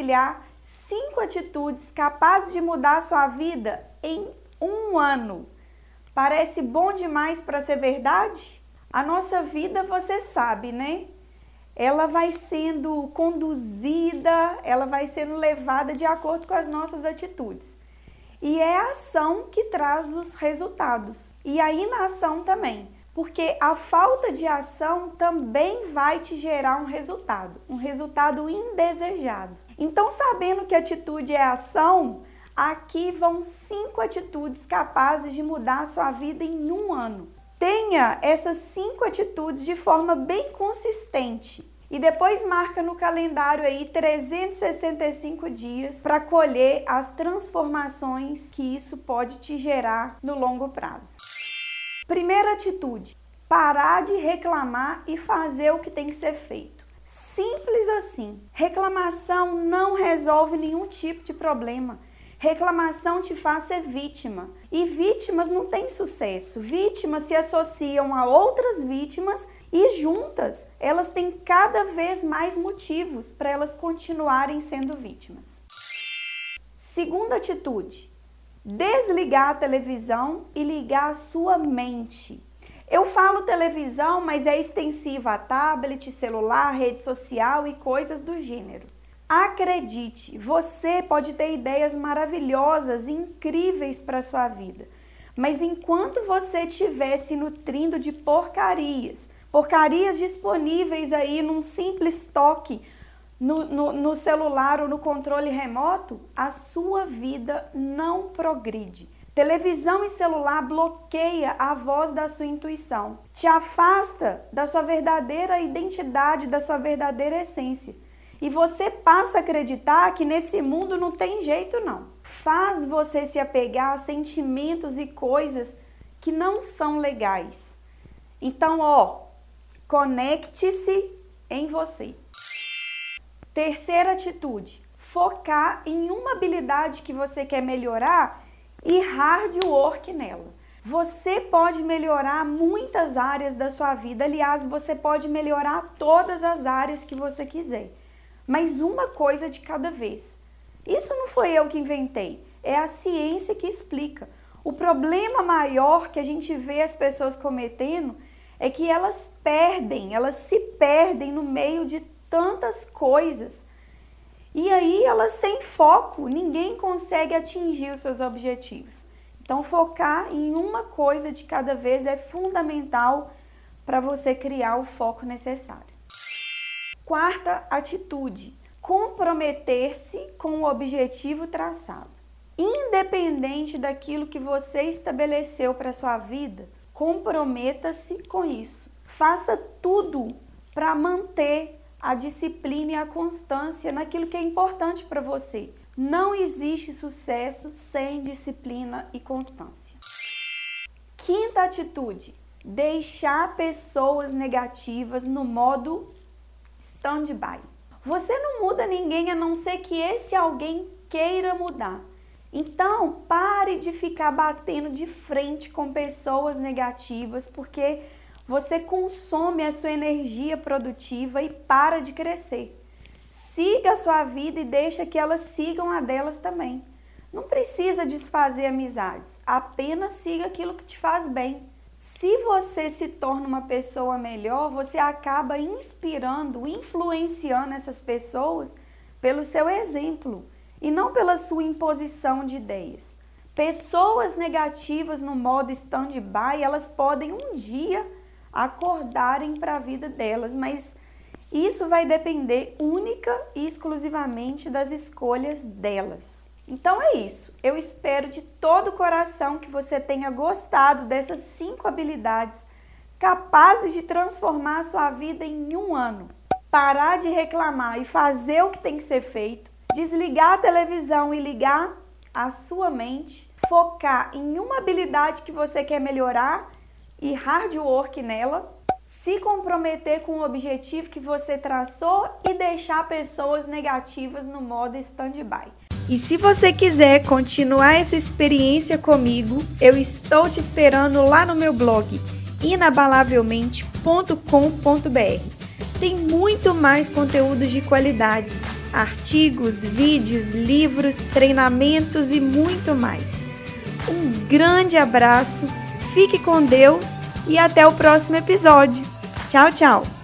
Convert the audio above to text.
Compartilhar cinco atitudes capazes de mudar a sua vida em um ano. Parece bom demais para ser verdade? A nossa vida, você sabe, né? Ela vai sendo conduzida, ela vai sendo levada de acordo com as nossas atitudes. E é a ação que traz os resultados. E a inação também. Porque a falta de ação também vai te gerar um resultado, um resultado indesejado. Então, sabendo que atitude é ação, aqui vão cinco atitudes capazes de mudar a sua vida em um ano. Tenha essas cinco atitudes de forma bem consistente e depois marca no calendário aí 365 dias para colher as transformações que isso pode te gerar no longo prazo. Primeira atitude: parar de reclamar e fazer o que tem que ser feito. Assim. Reclamação não resolve nenhum tipo de problema. Reclamação te faz ser vítima. E vítimas não têm sucesso. Vítimas se associam a outras vítimas e juntas elas têm cada vez mais motivos para elas continuarem sendo vítimas. Segunda atitude: desligar a televisão e ligar a sua mente. Eu falo televisão, mas é extensiva a tablet, celular, rede social e coisas do gênero. Acredite, você pode ter ideias maravilhosas incríveis para sua vida. Mas enquanto você estiver se nutrindo de porcarias, porcarias disponíveis aí num simples toque no, no, no celular ou no controle remoto, a sua vida não progride. Televisão e celular bloqueia a voz da sua intuição, te afasta da sua verdadeira identidade, da sua verdadeira essência. E você passa a acreditar que nesse mundo não tem jeito não. Faz você se apegar a sentimentos e coisas que não são legais. Então, ó, conecte-se em você. Terceira atitude: focar em uma habilidade que você quer melhorar e hard work nela. Você pode melhorar muitas áreas da sua vida, aliás, você pode melhorar todas as áreas que você quiser, mas uma coisa de cada vez. Isso não foi eu que inventei, é a ciência que explica. O problema maior que a gente vê as pessoas cometendo é que elas perdem, elas se perdem no meio de tantas coisas e aí elas sem foco, ninguém consegue atingir os seus objetivos. Então focar em uma coisa de cada vez é fundamental para você criar o foco necessário. Quarta atitude: comprometer-se com o objetivo traçado. Independente daquilo que você estabeleceu para sua vida, comprometa-se com isso. Faça tudo para manter a disciplina e a constância naquilo que é importante para você. Não existe sucesso sem disciplina e constância. Quinta atitude: deixar pessoas negativas no modo stand-by. Você não muda ninguém a não ser que esse alguém queira mudar. Então, pare de ficar batendo de frente com pessoas negativas, porque você consome a sua energia produtiva e para de crescer. Siga a sua vida e deixa que elas sigam a delas também. Não precisa desfazer amizades, apenas siga aquilo que te faz bem. Se você se torna uma pessoa melhor, você acaba inspirando, influenciando essas pessoas pelo seu exemplo e não pela sua imposição de ideias. Pessoas negativas no modo stand-by, elas podem um dia acordarem para a vida delas, mas isso vai depender única e exclusivamente das escolhas delas. Então é isso. Eu espero de todo o coração que você tenha gostado dessas cinco habilidades capazes de transformar a sua vida em um ano. Parar de reclamar e fazer o que tem que ser feito. desligar a televisão e ligar a sua mente, focar em uma habilidade que você quer melhorar e hard work nela, se comprometer com o objetivo que você traçou e deixar pessoas negativas no modo stand-by. E se você quiser continuar essa experiência comigo, eu estou te esperando lá no meu blog inabalavelmente.com.br. Tem muito mais conteúdos de qualidade, artigos, vídeos, livros, treinamentos e muito mais. Um grande abraço, fique com Deus e até o próximo episódio. Tchau, tchau!